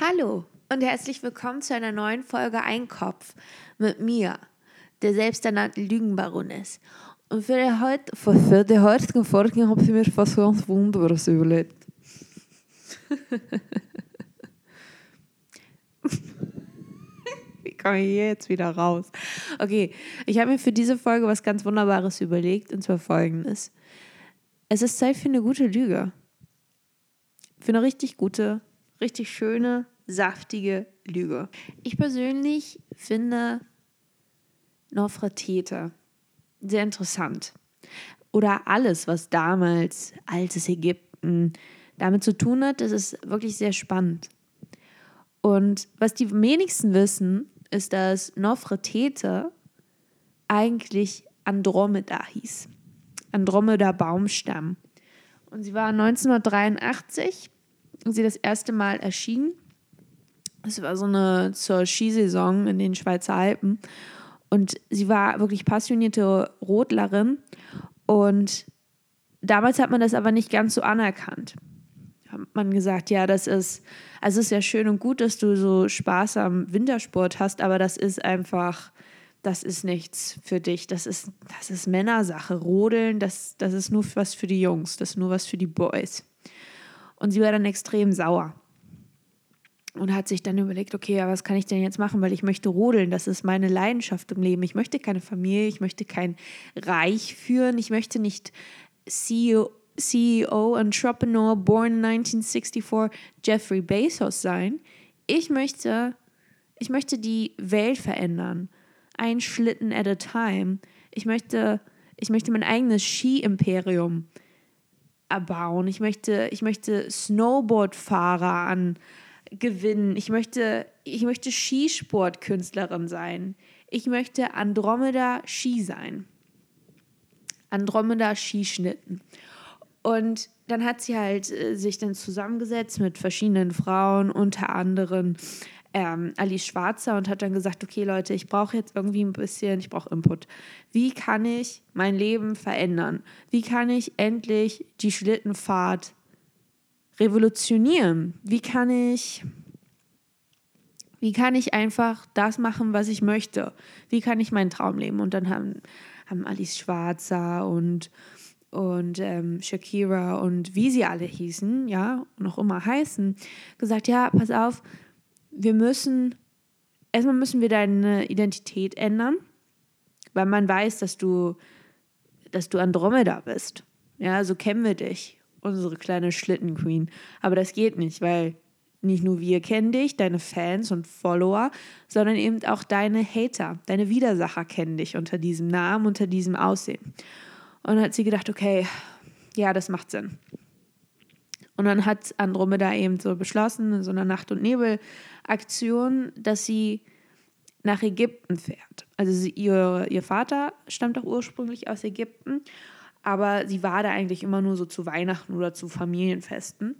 Hallo und herzlich willkommen zu einer neuen Folge Einkopf mit mir, der selbsternannten Lügenbaroness. Und für die, heut, für, für die heutige Folge habe ich mir was ganz Wunderbares überlegt. Wie komme ich jetzt wieder raus? Okay, ich habe mir für diese Folge was ganz Wunderbares überlegt und zwar folgendes. Es ist Zeit für eine gute Lüge. Für eine richtig gute, richtig schöne, saftige Lüge. Ich persönlich finde Nofretete sehr interessant. Oder alles, was damals altes Ägypten damit zu tun hat, das ist wirklich sehr spannend. Und was die wenigsten wissen, ist, dass Nofretete eigentlich Andromeda hieß. Andromeda Baumstamm. Und sie war 1983, als sie das erste Mal erschien. Es war so eine zur Skisaison in den Schweizer Alpen. Und sie war wirklich passionierte Rodlerin. Und damals hat man das aber nicht ganz so anerkannt. Hat man gesagt, ja, das ist, also es ist ja schön und gut, dass du so Spaß am Wintersport hast, aber das ist einfach, das ist nichts für dich. Das ist, das ist Männersache. Rodeln, das, das ist nur was für die Jungs, das ist nur was für die Boys. Und sie war dann extrem sauer und hat sich dann überlegt, okay, was kann ich denn jetzt machen, weil ich möchte rodeln, das ist meine Leidenschaft im Leben. Ich möchte keine Familie, ich möchte kein Reich führen, ich möchte nicht CEO, CEO, Entrepreneur, born 1964, Jeffrey Bezos sein. Ich möchte, ich möchte die Welt verändern. Ein Schlitten at a time. Ich möchte, ich möchte mein eigenes Ski-Imperium erbauen. Ich möchte, ich möchte Snowboardfahrer an, gewinnen. Ich möchte, ich möchte Skisportkünstlerin sein. Ich möchte Andromeda Ski sein. Andromeda Skischnitten. Und dann hat sie halt äh, sich dann zusammengesetzt mit verschiedenen Frauen, unter anderem ähm, Alice Schwarzer und hat dann gesagt, okay Leute, ich brauche jetzt irgendwie ein bisschen, ich brauche Input. Wie kann ich mein Leben verändern? Wie kann ich endlich die Schlittenfahrt revolutionieren? Wie kann ich, wie kann ich einfach das machen, was ich möchte? Wie kann ich meinen Traum leben? Und dann haben, haben Alice Schwarzer und, und ähm, Shakira und wie sie alle hießen, ja, noch immer heißen, gesagt, ja, pass auf, wir müssen, erstmal müssen wir deine Identität ändern, weil man weiß, dass du, dass du Andromeda bist. Ja, so kennen wir dich unsere kleine Schlittenqueen. Aber das geht nicht, weil nicht nur wir kennen dich, deine Fans und Follower, sondern eben auch deine Hater, deine Widersacher kennen dich unter diesem Namen, unter diesem Aussehen. Und dann hat sie gedacht, okay, ja, das macht Sinn. Und dann hat Andromeda eben so beschlossen, in so einer Nacht- und Nebel-Aktion, dass sie nach Ägypten fährt. Also sie, ihr, ihr Vater stammt auch ursprünglich aus Ägypten aber sie war da eigentlich immer nur so zu Weihnachten oder zu Familienfesten.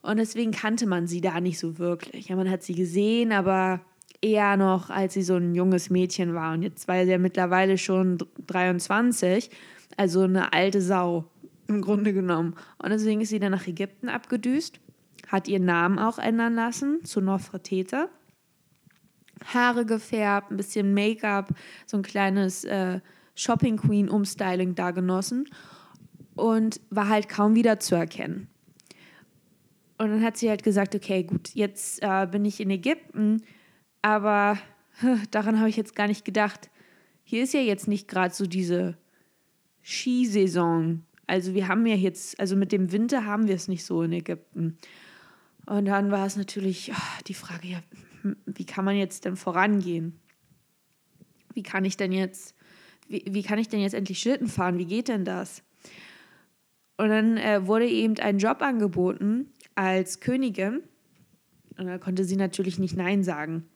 Und deswegen kannte man sie da nicht so wirklich. Ja, man hat sie gesehen, aber eher noch, als sie so ein junges Mädchen war. Und jetzt war sie ja mittlerweile schon 23, also eine alte Sau im Grunde genommen. Und deswegen ist sie dann nach Ägypten abgedüst, hat ihren Namen auch ändern lassen zu Nofretete. Haare gefärbt, ein bisschen Make-up, so ein kleines äh, Shopping Queen Umstyling da genossen und war halt kaum wiederzuerkennen. Und dann hat sie halt gesagt, okay, gut, jetzt äh, bin ich in Ägypten, aber daran habe ich jetzt gar nicht gedacht. Hier ist ja jetzt nicht gerade so diese Skisaison. Also wir haben ja jetzt, also mit dem Winter haben wir es nicht so in Ägypten. Und dann war es natürlich oh, die Frage, ja, hm, wie kann man jetzt denn vorangehen? Wie kann ich denn jetzt wie, wie kann ich denn jetzt endlich Schlitten fahren? Wie geht denn das? Und dann äh, wurde eben ein Job angeboten als Königin. Und da konnte sie natürlich nicht Nein sagen.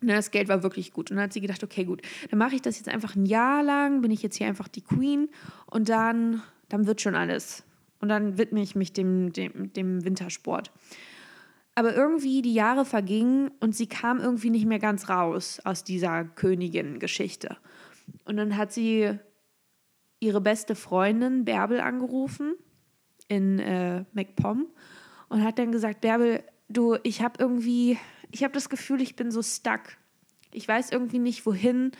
Und das Geld war wirklich gut. Und dann hat sie gedacht, okay, gut, dann mache ich das jetzt einfach ein Jahr lang, bin ich jetzt hier einfach die Queen und dann, dann wird schon alles. Und dann widme ich mich dem, dem, dem Wintersport. Aber irgendwie die Jahre vergingen und sie kam irgendwie nicht mehr ganz raus aus dieser Königin-Geschichte. Und dann hat sie ihre beste Freundin Bärbel angerufen in äh, MacPom und hat dann gesagt, Bärbel, du, ich habe irgendwie, ich habe das Gefühl, ich bin so stuck. Ich weiß irgendwie nicht, wohin.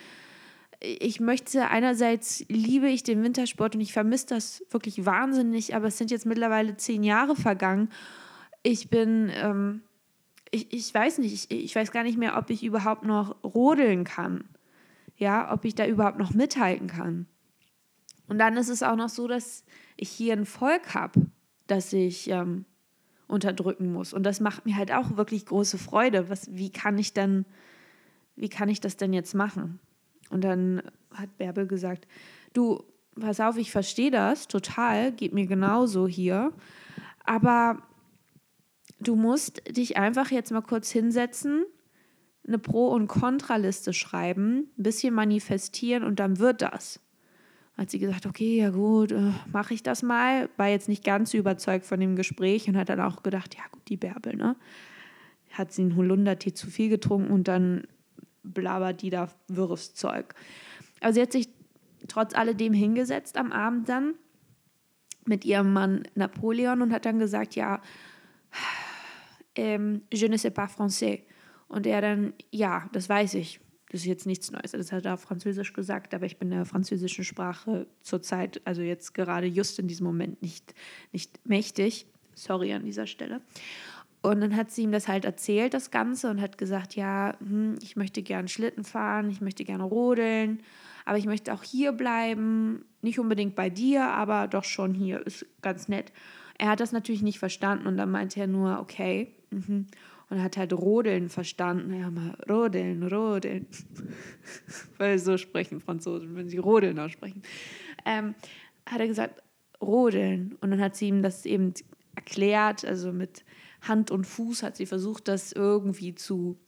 Ich möchte, einerseits liebe ich den Wintersport und ich vermisse das wirklich wahnsinnig, aber es sind jetzt mittlerweile zehn Jahre vergangen. Ich bin, ähm, ich, ich weiß nicht, ich, ich weiß gar nicht mehr, ob ich überhaupt noch rodeln kann. Ja, ob ich da überhaupt noch mithalten kann. Und dann ist es auch noch so, dass ich hier ein Volk habe, das ich ähm, unterdrücken muss. Und das macht mir halt auch wirklich große Freude. Was, wie kann ich dann, wie kann ich das denn jetzt machen? Und dann hat Bärbel gesagt, du, pass auf, ich verstehe das total, geht mir genauso hier. Aber du musst dich einfach jetzt mal kurz hinsetzen, eine Pro- und Kontraliste schreiben, ein bisschen manifestieren und dann wird das hat sie gesagt, okay, ja gut, äh, mache ich das mal. War jetzt nicht ganz überzeugt von dem Gespräch und hat dann auch gedacht, ja gut, die Bärbel, ne? Hat sie einen Holundertee zu viel getrunken und dann blabert die da wirres Zeug. Aber sie hat sich trotz alledem hingesetzt am Abend dann mit ihrem Mann Napoleon und hat dann gesagt, ja, ähm, je ne sais pas français. Und er dann, ja, das weiß ich. Das ist jetzt nichts Neues. Das hat er auf Französisch gesagt, aber ich bin der französischen Sprache zurzeit, also jetzt gerade just in diesem Moment nicht, nicht mächtig. Sorry an dieser Stelle. Und dann hat sie ihm das halt erzählt, das Ganze, und hat gesagt, ja, hm, ich möchte gern Schlitten fahren, ich möchte gerne rodeln, aber ich möchte auch hier bleiben, nicht unbedingt bei dir, aber doch schon hier, ist ganz nett. Er hat das natürlich nicht verstanden und dann meinte er nur, okay. Mhm und hat halt Rodeln verstanden. Ja, mal Rodeln, Rodeln. Weil so sprechen Franzosen, wenn sie Rodeln aussprechen. Ähm, hat er gesagt, Rodeln. Und dann hat sie ihm das eben erklärt, also mit Hand und Fuß hat sie versucht, das irgendwie zu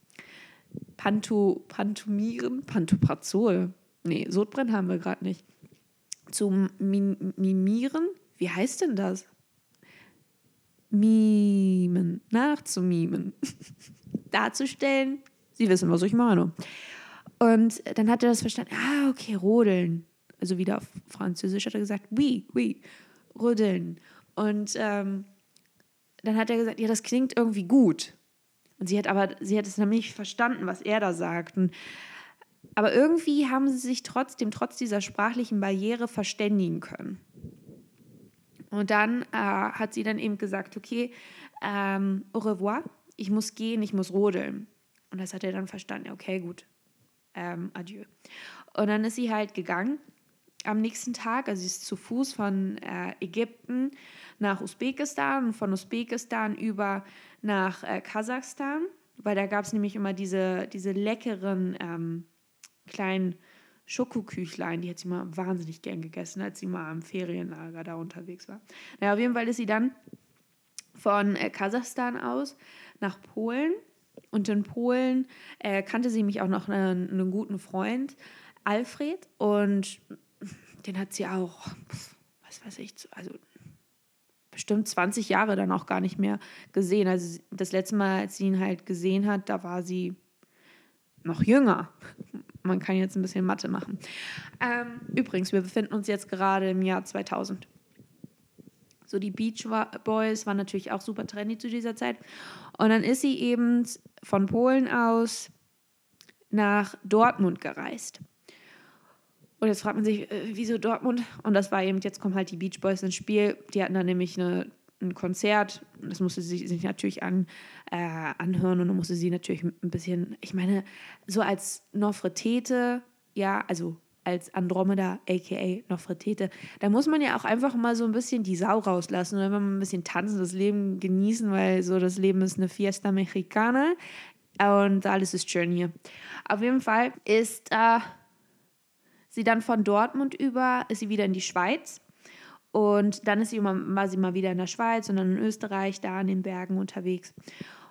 panto, pantomieren. Pantoprazol. Nee, Sodbrennen haben wir gerade nicht. Zu mimieren. Wie heißt denn das? mimen, nachzumimen, darzustellen. Sie wissen, was ich meine. Und dann hat er das verstanden. Ah, okay, rodeln. Also wieder auf Französisch hat er gesagt, oui, oui, rodeln. Und ähm, dann hat er gesagt, ja, das klingt irgendwie gut. Und sie hat aber, sie hat es nämlich verstanden, was er da sagt. Und, aber irgendwie haben sie sich trotzdem, trotz dieser sprachlichen Barriere verständigen können. Und dann äh, hat sie dann eben gesagt, okay, ähm, au revoir, ich muss gehen, ich muss rodeln. Und das hat er dann verstanden, okay, gut, ähm, adieu. Und dann ist sie halt gegangen am nächsten Tag, also sie ist zu Fuß von äh, Ägypten nach Usbekistan und von Usbekistan über nach äh, Kasachstan, weil da gab es nämlich immer diese, diese leckeren ähm, kleinen Schokoküchlein, die hat sie mal wahnsinnig gern gegessen, als sie mal am Ferienlager da unterwegs war. Naja, auf jeden Fall ist sie dann von äh, Kasachstan aus nach Polen. Und in Polen äh, kannte sie mich auch noch einen, einen, guten Freund, Alfred. Und den hat sie auch, was weiß ich, also bestimmt 20 Jahre dann auch gar nicht mehr gesehen. Also das letzte Mal, als sie ihn halt gesehen hat, da war sie noch jünger. Man kann jetzt ein bisschen Mathe machen. Ähm, übrigens, wir befinden uns jetzt gerade im Jahr 2000. So, die Beach Boys waren natürlich auch super trendy zu dieser Zeit. Und dann ist sie eben von Polen aus nach Dortmund gereist. Und jetzt fragt man sich, äh, wieso Dortmund? Und das war eben, jetzt kommen halt die Beach Boys ins Spiel. Die hatten dann nämlich eine ein Konzert, das musste sie sich natürlich an, äh, anhören und dann musste sie natürlich ein bisschen, ich meine, so als Nofretete, ja, also als Andromeda, aka Nofretete, da muss man ja auch einfach mal so ein bisschen die Sau rauslassen und wenn man ein bisschen tanzen, das Leben genießen, weil so das Leben ist eine Fiesta Mexicana und alles ist schön hier. Auf jeden Fall ist äh, sie dann von Dortmund über, ist sie wieder in die Schweiz. Und dann ist sie immer, war sie mal wieder in der Schweiz und dann in Österreich, da in den Bergen unterwegs.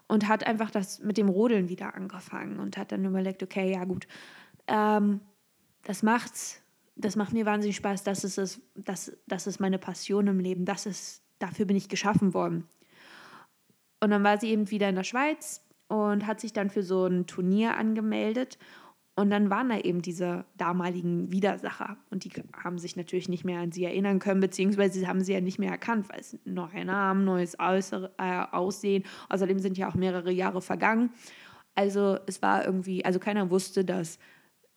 Und hat einfach das mit dem Rodeln wieder angefangen und hat dann überlegt, okay, ja gut, ähm, das macht's, das macht mir wahnsinnig Spaß, das ist es, das, das ist meine Passion im Leben, das ist, dafür bin ich geschaffen worden. Und dann war sie eben wieder in der Schweiz und hat sich dann für so ein Turnier angemeldet Und dann waren da eben diese damaligen Widersacher. Und die haben sich natürlich nicht mehr an sie erinnern können, beziehungsweise sie haben sie ja nicht mehr erkannt, weil es neuer Name, neues Äußere, äh, Aussehen. Außerdem sind ja auch mehrere Jahre vergangen. Also es war irgendwie, also keiner wusste, dass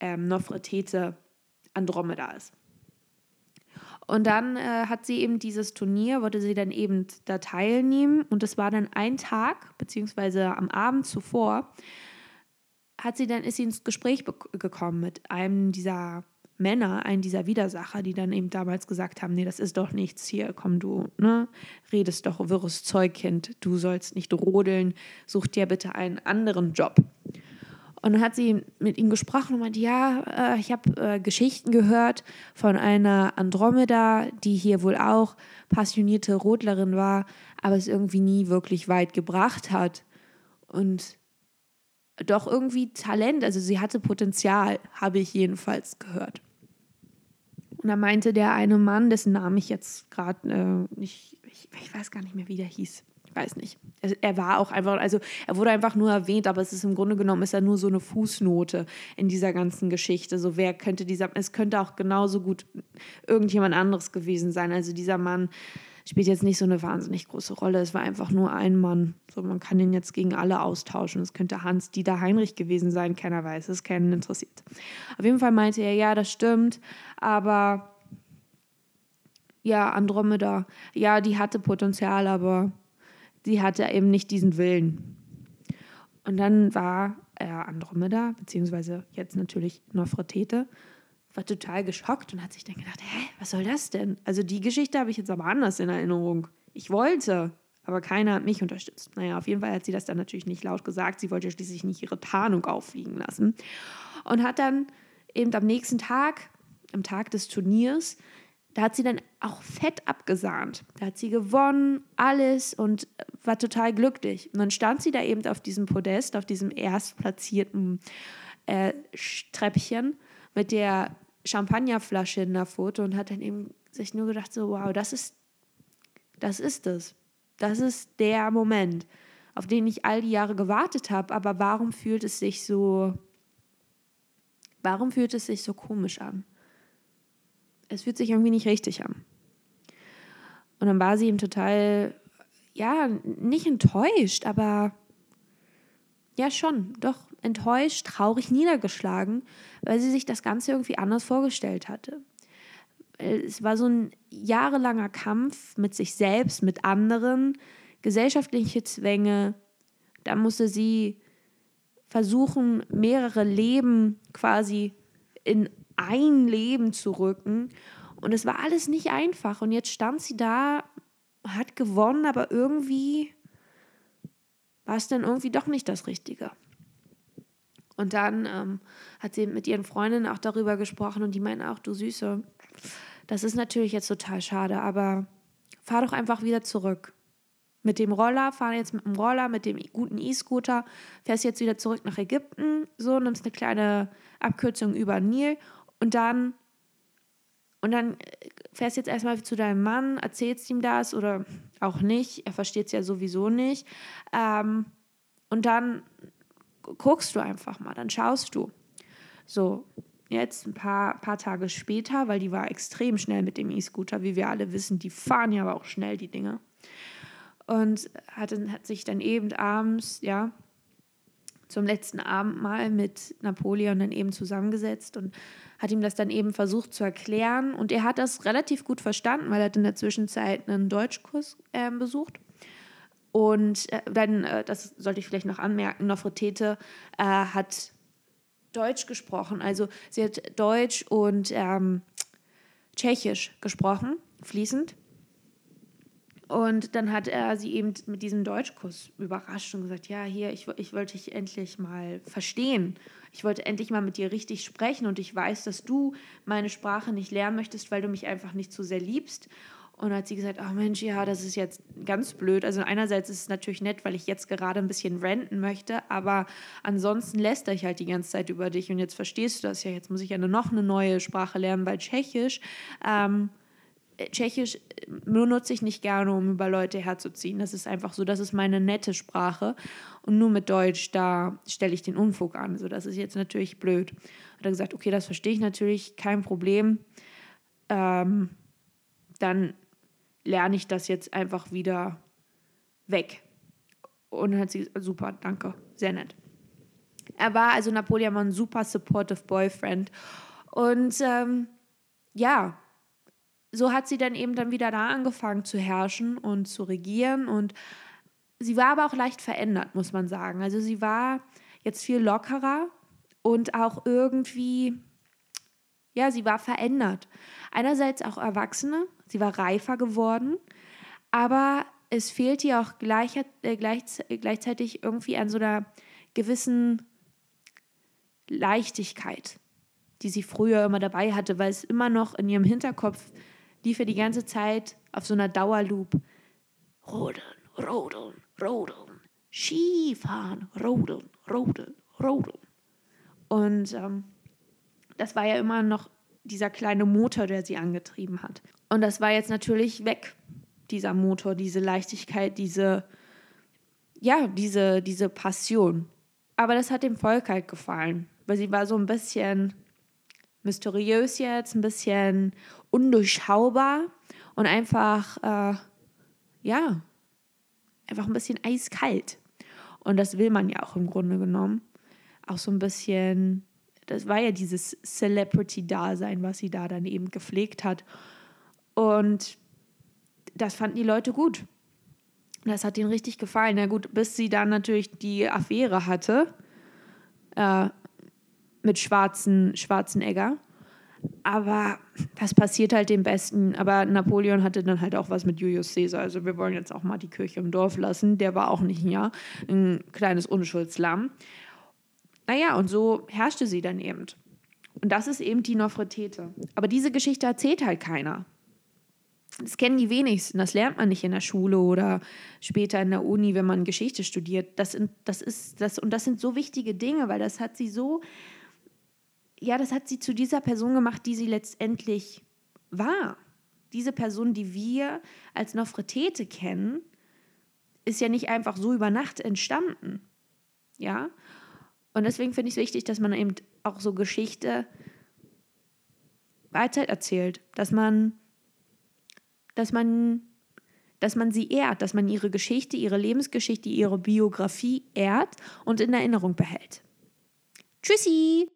ähm, Nofretete Andromeda ist. Und dann äh, hat sie eben dieses Turnier, wollte sie dann eben da teilnehmen. Und das war dann ein Tag, beziehungsweise am Abend zuvor, hat sie dann, ist sie ins Gespräch gekommen mit einem dieser Männer, einem dieser Widersacher, die dann eben damals gesagt haben, nee, das ist doch nichts hier, komm du, ne, redest doch wirres Zeugkind, du sollst nicht rodeln, such dir bitte einen anderen Job. Und dann hat sie mit ihm gesprochen und meinte, ja, äh, ich habe äh, Geschichten gehört von einer Andromeda, die hier wohl auch passionierte Rodlerin war, aber es irgendwie nie wirklich weit gebracht hat. Und doch irgendwie Talent, also sie hatte Potenzial, habe ich jedenfalls gehört. Und da meinte der eine Mann, dessen Namen ich jetzt gerade äh, nicht, ich, ich weiß gar nicht mehr, wie der hieß weiß nicht. Er war auch einfach, also er wurde einfach nur erwähnt, aber es ist im Grunde genommen ist er nur so eine Fußnote in dieser ganzen Geschichte. So wer könnte dieser, es könnte auch genauso gut irgendjemand anderes gewesen sein. Also dieser Mann spielt jetzt nicht so eine wahnsinnig große Rolle. Es war einfach nur ein Mann. So man kann ihn jetzt gegen alle austauschen. Es könnte Hans Dieter Heinrich gewesen sein, keiner weiß, es keinen interessiert. Auf jeden Fall meinte er, ja, das stimmt, aber ja, Andromeda, ja, die hatte Potenzial, aber sie hatte eben nicht diesen Willen. Und dann war äh, Andromeda, beziehungsweise jetzt natürlich Nofretete, war total geschockt und hat sich dann gedacht, hä, was soll das denn? Also die Geschichte habe ich jetzt aber anders in Erinnerung. Ich wollte, aber keiner hat mich unterstützt. Naja, auf jeden Fall hat sie das dann natürlich nicht laut gesagt. Sie wollte schließlich nicht ihre Tarnung auffliegen lassen. Und hat dann eben am nächsten Tag, am Tag des Turniers, da hat sie dann auch fett abgesahnt. Da hat sie gewonnen, alles und war total glücklich. Und dann stand sie da eben auf diesem Podest, auf diesem erstplatzierten äh, Treppchen mit der Champagnerflasche in der Foto und hat dann eben sich nur gedacht, so wow, das ist, das ist es. Das ist der Moment, auf den ich all die Jahre gewartet habe. Aber warum fühlt es sich so, warum fühlt es sich so komisch an? Es fühlt sich irgendwie nicht richtig an. Und dann war sie ihm total, ja, nicht enttäuscht, aber ja schon, doch enttäuscht, traurig, niedergeschlagen, weil sie sich das Ganze irgendwie anders vorgestellt hatte. Es war so ein jahrelanger Kampf mit sich selbst, mit anderen, gesellschaftliche Zwänge. Da musste sie versuchen, mehrere Leben quasi in ein Leben zu rücken. Und es war alles nicht einfach. Und jetzt stand sie da, hat gewonnen, aber irgendwie war es dann irgendwie doch nicht das Richtige. Und dann ähm, hat sie mit ihren Freundinnen auch darüber gesprochen und die meinen auch, du Süße, das ist natürlich jetzt total schade, aber fahr doch einfach wieder zurück. Mit dem Roller, fahr jetzt mit dem Roller, mit dem guten E-Scooter, fährst jetzt wieder zurück nach Ägypten, so, nimmst eine kleine Abkürzung über Nil und dann, und dann äh, fährst du jetzt erstmal zu deinem Mann, erzählst ihm das oder auch nicht, er versteht es ja sowieso nicht. Ähm, und dann guckst du einfach mal, dann schaust du. So, jetzt ein paar, paar Tage später, weil die war extrem schnell mit dem E-Scooter, wie wir alle wissen, die fahren ja aber auch schnell, die Dinge. Und hat, hat sich dann eben abends, ja, zum letzten Abendmahl mit Napoleon dann eben zusammengesetzt und hat ihm das dann eben versucht zu erklären. Und er hat das relativ gut verstanden, weil er hat in der Zwischenzeit einen Deutschkurs äh, besucht. Und äh, dann, äh, das sollte ich vielleicht noch anmerken, Nofretete äh, hat Deutsch gesprochen. Also sie hat Deutsch und ähm, Tschechisch gesprochen, fließend. Und dann hat er sie eben mit diesem Deutschkurs überrascht und gesagt, ja, hier, ich, ich wollte dich endlich mal verstehen. Ich wollte endlich mal mit dir richtig sprechen und ich weiß, dass du meine Sprache nicht lernen möchtest, weil du mich einfach nicht so sehr liebst. Und hat sie gesagt, ach Mensch, ja, das ist jetzt ganz blöd. Also einerseits ist es natürlich nett, weil ich jetzt gerade ein bisschen renten möchte, aber ansonsten lässt ich halt die ganze Zeit über dich und jetzt verstehst du das ja. Jetzt muss ich ja noch eine neue Sprache lernen, weil Tschechisch. Ähm, Tschechisch benutze ich nicht gerne, um über Leute herzuziehen. Das ist einfach so, das ist meine nette Sprache. Und nur mit Deutsch, da stelle ich den Unfug an. So, das ist jetzt natürlich blöd. Hat er gesagt, okay, das verstehe ich natürlich, kein Problem. Ähm, dann lerne ich das jetzt einfach wieder weg. Und dann hat sie gesagt, super, danke, sehr nett. Er war also Napoleon ein super supportive Boyfriend. Und ähm, ja, so hat sie dann eben dann wieder da angefangen zu herrschen und zu regieren. Und sie war aber auch leicht verändert, muss man sagen. Also sie war jetzt viel lockerer und auch irgendwie, ja, sie war verändert. Einerseits auch Erwachsene, sie war reifer geworden, aber es fehlt ihr auch gleich, äh, gleich, gleichzeitig irgendwie an so einer gewissen Leichtigkeit, die sie früher immer dabei hatte, weil es immer noch in ihrem Hinterkopf lief er die ganze Zeit auf so einer Dauerloop. Rodeln, rodeln, rodeln, Skifahren, rodeln, rodeln, rodeln. Und ähm, das war ja immer noch dieser kleine Motor, der sie angetrieben hat. Und das war jetzt natürlich weg, dieser Motor, diese Leichtigkeit, diese, ja, diese, diese Passion. Aber das hat dem Volk halt gefallen, weil sie war so ein bisschen mysteriös jetzt, ein bisschen undurchschaubar und einfach, äh, ja, einfach ein bisschen eiskalt. Und das will man ja auch im Grunde genommen. Auch so ein bisschen, das war ja dieses Celebrity-Dasein, was sie da dann eben gepflegt hat. Und das fanden die Leute gut. Das hat ihnen richtig gefallen. Na gut, bis sie dann natürlich die Affäre hatte äh, mit Schwarzen, Schwarzenegger. Aber das passiert halt dem Besten. Aber Napoleon hatte dann halt auch was mit Julius Caesar. Also wir wollen jetzt auch mal die Kirche im Dorf lassen. Der war auch nicht ein ein kleines Unschuldslamm. Naja, und so herrschte sie dann eben. Und das ist eben die Nofretete. Aber diese Geschichte erzählt halt keiner. Das kennen die wenigsten. Das lernt man nicht in der Schule oder später in der Uni, wenn man Geschichte studiert. Das, das ist das und das sind so wichtige Dinge, weil das hat sie so ja, das hat sie zu dieser Person gemacht, die sie letztendlich war. Diese Person, die wir als Nofretete kennen, ist ja nicht einfach so über Nacht entstanden. Ja? Und deswegen finde ich es wichtig, dass man eben auch so Geschichte weiter erzählt, dass man, dass man, dass man sie ehrt, dass man ihre Geschichte, ihre Lebensgeschichte, ihre Biografie ehrt und in Erinnerung behält. Tschüssi!